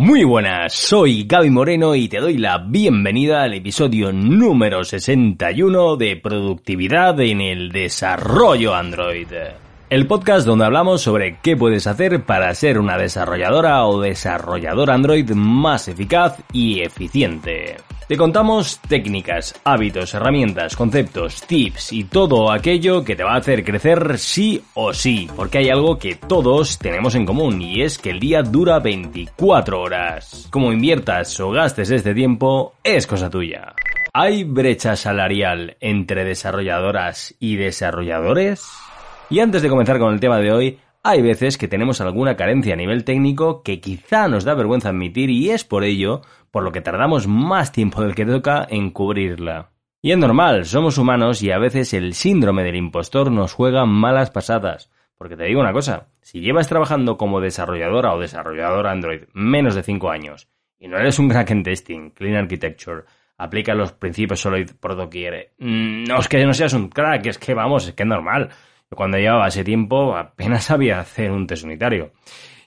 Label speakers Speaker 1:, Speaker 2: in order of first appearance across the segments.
Speaker 1: Muy buenas, soy Gaby Moreno y te doy la bienvenida al episodio número 61 de Productividad en el Desarrollo Android. El podcast donde hablamos sobre qué puedes hacer para ser una desarrolladora o desarrollador Android más eficaz y eficiente. Te contamos técnicas, hábitos, herramientas, conceptos, tips y todo aquello que te va a hacer crecer sí o sí, porque hay algo que todos tenemos en común y es que el día dura 24 horas. Como inviertas o gastes este tiempo, es cosa tuya. ¿Hay brecha salarial entre desarrolladoras y desarrolladores? Y antes de comenzar con el tema de hoy, hay veces que tenemos alguna carencia a nivel técnico que quizá nos da vergüenza admitir y es por ello por lo que tardamos más tiempo del que toca en cubrirla. Y es normal, somos humanos y a veces el síndrome del impostor nos juega malas pasadas. Porque te digo una cosa, si llevas trabajando como desarrolladora o desarrollador Android menos de 5 años y no eres un crack en testing, clean architecture, aplica los principios Solid por doquier, mm, no es que no seas un crack, es que vamos, es que es normal. Cuando llevaba ese tiempo apenas sabía hacer un test unitario.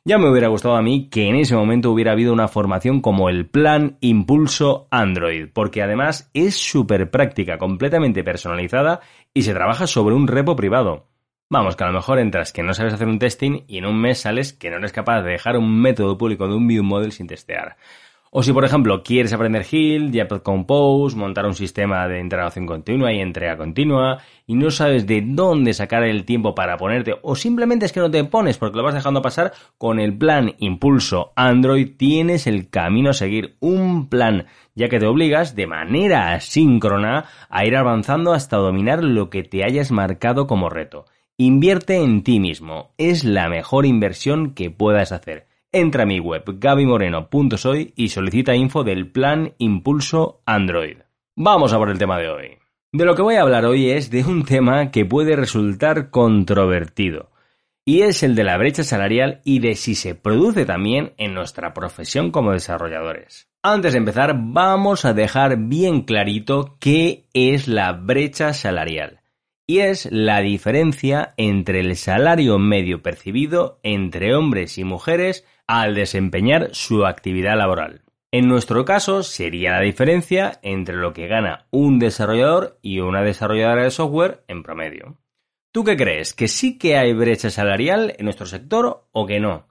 Speaker 1: Ya me hubiera gustado a mí que en ese momento hubiera habido una formación como el Plan Impulso Android, porque además es súper práctica, completamente personalizada y se trabaja sobre un repo privado. Vamos, que a lo mejor entras que no sabes hacer un testing y en un mes sales que no eres capaz de dejar un método público de un view model sin testear. O si, por ejemplo, quieres aprender Hill, JPEG Compose, montar un sistema de integración continua y entrega continua, y no sabes de dónde sacar el tiempo para ponerte, o simplemente es que no te pones porque lo vas dejando pasar, con el plan Impulso Android tienes el camino a seguir, un plan, ya que te obligas de manera asíncrona a ir avanzando hasta dominar lo que te hayas marcado como reto. Invierte en ti mismo, es la mejor inversión que puedas hacer. Entra a mi web gabymoreno.soy y solicita info del plan Impulso Android. Vamos a por el tema de hoy. De lo que voy a hablar hoy es de un tema que puede resultar controvertido, y es el de la brecha salarial y de si se produce también en nuestra profesión como desarrolladores. Antes de empezar, vamos a dejar bien clarito qué es la brecha salarial y es la diferencia entre el salario medio percibido entre hombres y mujeres al desempeñar su actividad laboral. En nuestro caso sería la diferencia entre lo que gana un desarrollador y una desarrolladora de software en promedio. ¿Tú qué crees? ¿Que sí que hay brecha salarial en nuestro sector o que no?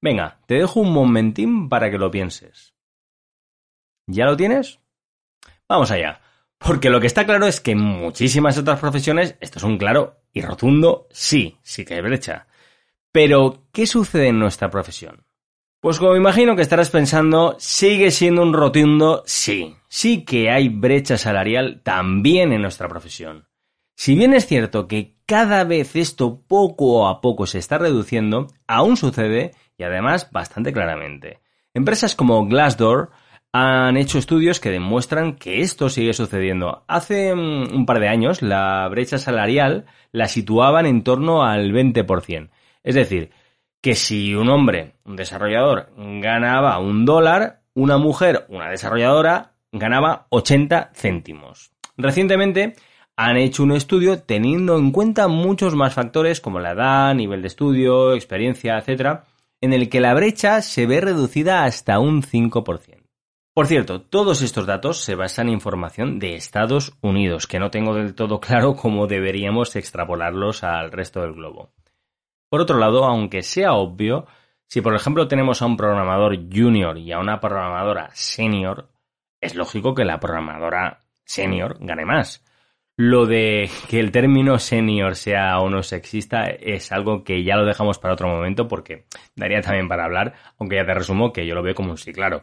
Speaker 1: Venga, te dejo un momentín para que lo pienses. ¿Ya lo tienes? Vamos allá. Porque lo que está claro es que en muchísimas otras profesiones esto es un claro y rotundo sí, sí que hay brecha. Pero, ¿qué sucede en nuestra profesión? Pues como imagino que estarás pensando, sigue siendo un rotundo sí. Sí que hay brecha salarial también en nuestra profesión. Si bien es cierto que cada vez esto poco a poco se está reduciendo, aún sucede y además bastante claramente. Empresas como Glassdoor han hecho estudios que demuestran que esto sigue sucediendo. Hace mm, un par de años la brecha salarial la situaban en torno al 20%. Es decir, que si un hombre, un desarrollador, ganaba un dólar, una mujer, una desarrolladora, ganaba 80 céntimos. Recientemente han hecho un estudio teniendo en cuenta muchos más factores como la edad, nivel de estudio, experiencia, etc., en el que la brecha se ve reducida hasta un 5%. Por cierto, todos estos datos se basan en información de Estados Unidos, que no tengo del todo claro cómo deberíamos extrapolarlos al resto del globo. Por otro lado, aunque sea obvio, si por ejemplo tenemos a un programador junior y a una programadora senior, es lógico que la programadora senior gane más. Lo de que el término senior sea o no sexista es algo que ya lo dejamos para otro momento porque daría también para hablar, aunque ya te resumo que yo lo veo como un sí claro.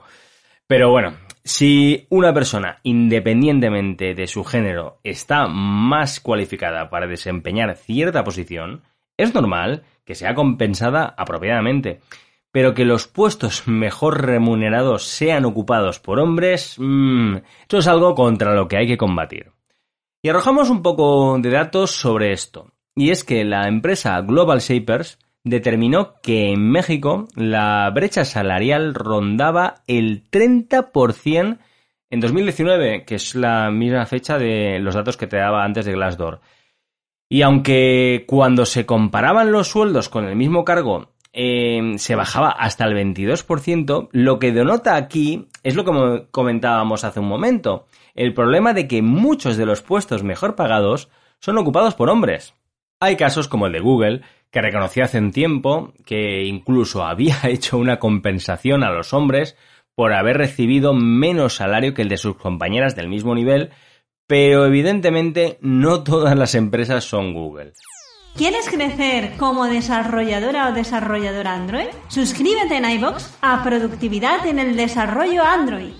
Speaker 1: Pero bueno, si una persona, independientemente de su género, está más cualificada para desempeñar cierta posición, es normal que sea compensada apropiadamente. Pero que los puestos mejor remunerados sean ocupados por hombres, mmm, esto es algo contra lo que hay que combatir. Y arrojamos un poco de datos sobre esto. Y es que la empresa Global Shapers determinó que en México la brecha salarial rondaba el 30% en 2019, que es la misma fecha de los datos que te daba antes de Glassdoor. Y aunque cuando se comparaban los sueldos con el mismo cargo eh, se bajaba hasta el 22%, lo que denota aquí es lo que comentábamos hace un momento, el problema de que muchos de los puestos mejor pagados son ocupados por hombres. Hay casos como el de Google, que reconoció hace un tiempo que incluso había hecho una compensación a los hombres por haber recibido menos salario que el de sus compañeras del mismo nivel, pero evidentemente no todas las empresas son Google.
Speaker 2: ¿Quieres crecer como desarrolladora o desarrollador Android? Suscríbete en iBox a Productividad en el Desarrollo Android.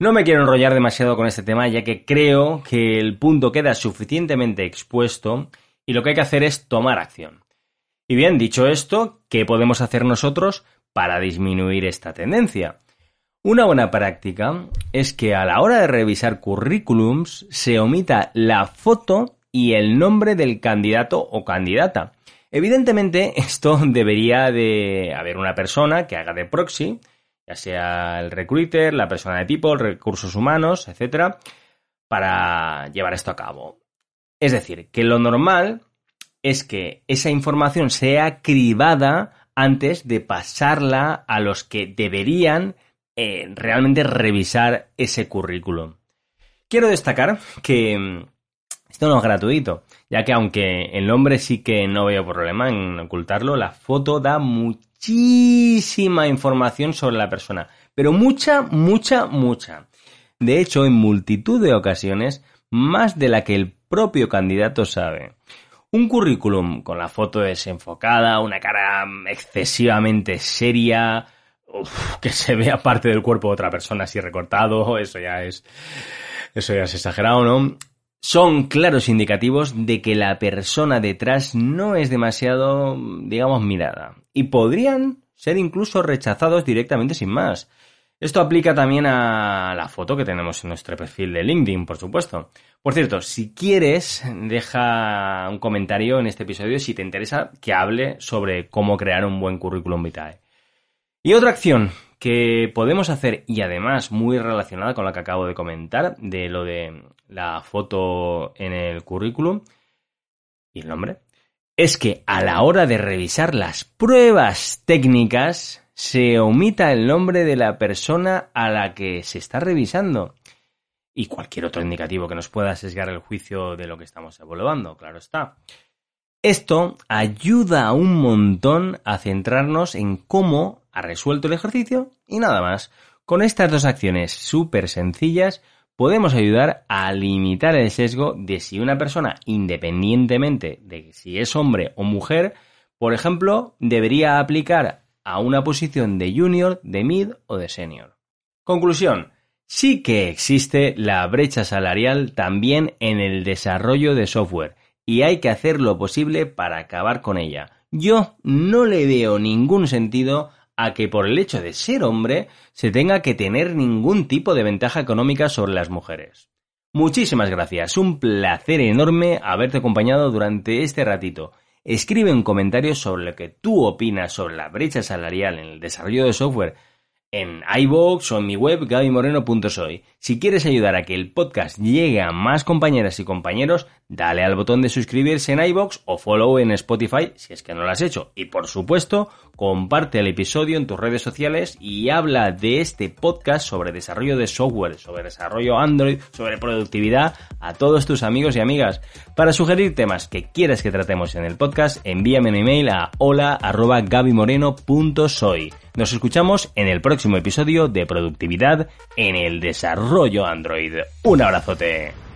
Speaker 1: No me quiero enrollar demasiado con este tema, ya que creo que el punto queda suficientemente expuesto y lo que hay que hacer es tomar acción. Y bien, dicho esto, ¿qué podemos hacer nosotros para disminuir esta tendencia? Una buena práctica es que a la hora de revisar currículums se omita la foto y el nombre del candidato o candidata. Evidentemente, esto debería de haber una persona que haga de proxy, ya sea el recruiter, la persona de tipo, recursos humanos, etcétera, para llevar esto a cabo. Es decir, que lo normal es que esa información sea cribada antes de pasarla a los que deberían eh, realmente revisar ese currículum. Quiero destacar que mm, esto no es gratuito, ya que aunque el nombre sí que no veo problema en ocultarlo, la foto da muchísima información sobre la persona, pero mucha, mucha, mucha. De hecho, en multitud de ocasiones, más de la que el propio candidato sabe. Un currículum con la foto desenfocada, una cara excesivamente seria, que se vea parte del cuerpo de otra persona así recortado, eso ya es, eso ya es exagerado, ¿no? Son claros indicativos de que la persona detrás no es demasiado, digamos, mirada. Y podrían ser incluso rechazados directamente sin más. Esto aplica también a la foto que tenemos en nuestro perfil de LinkedIn, por supuesto. Por cierto, si quieres, deja un comentario en este episodio si te interesa que hable sobre cómo crear un buen currículum vitae. Y otra acción que podemos hacer, y además muy relacionada con la que acabo de comentar, de lo de la foto en el currículum y el nombre, es que a la hora de revisar las pruebas técnicas se omita el nombre de la persona a la que se está revisando y cualquier otro indicativo que nos pueda sesgar el juicio de lo que estamos evaluando, claro está. Esto ayuda un montón a centrarnos en cómo ha resuelto el ejercicio y nada más. Con estas dos acciones súper sencillas podemos ayudar a limitar el sesgo de si una persona, independientemente de si es hombre o mujer, por ejemplo, debería aplicar a una posición de junior, de mid o de senior. Conclusión. Sí que existe la brecha salarial también en el desarrollo de software y hay que hacer lo posible para acabar con ella. Yo no le veo ningún sentido a que por el hecho de ser hombre se tenga que tener ningún tipo de ventaja económica sobre las mujeres. Muchísimas gracias, un placer enorme haberte acompañado durante este ratito. Escribe un comentario sobre lo que tú opinas sobre la brecha salarial en el desarrollo de software en iVoox o en mi web gabymoreno.soy. Si quieres ayudar a que el podcast llegue a más compañeras y compañeros, dale al botón de suscribirse en iVoox o follow en Spotify si es que no lo has hecho. Y por supuesto, comparte el episodio en tus redes sociales y habla de este podcast sobre desarrollo de software, sobre desarrollo Android, sobre productividad a todos tus amigos y amigas. Para sugerir temas que quieras que tratemos en el podcast, envíame un email a hola.gabymoreno.soy. Nos escuchamos en el próximo episodio de Productividad en el Desarrollo Android. Un abrazote.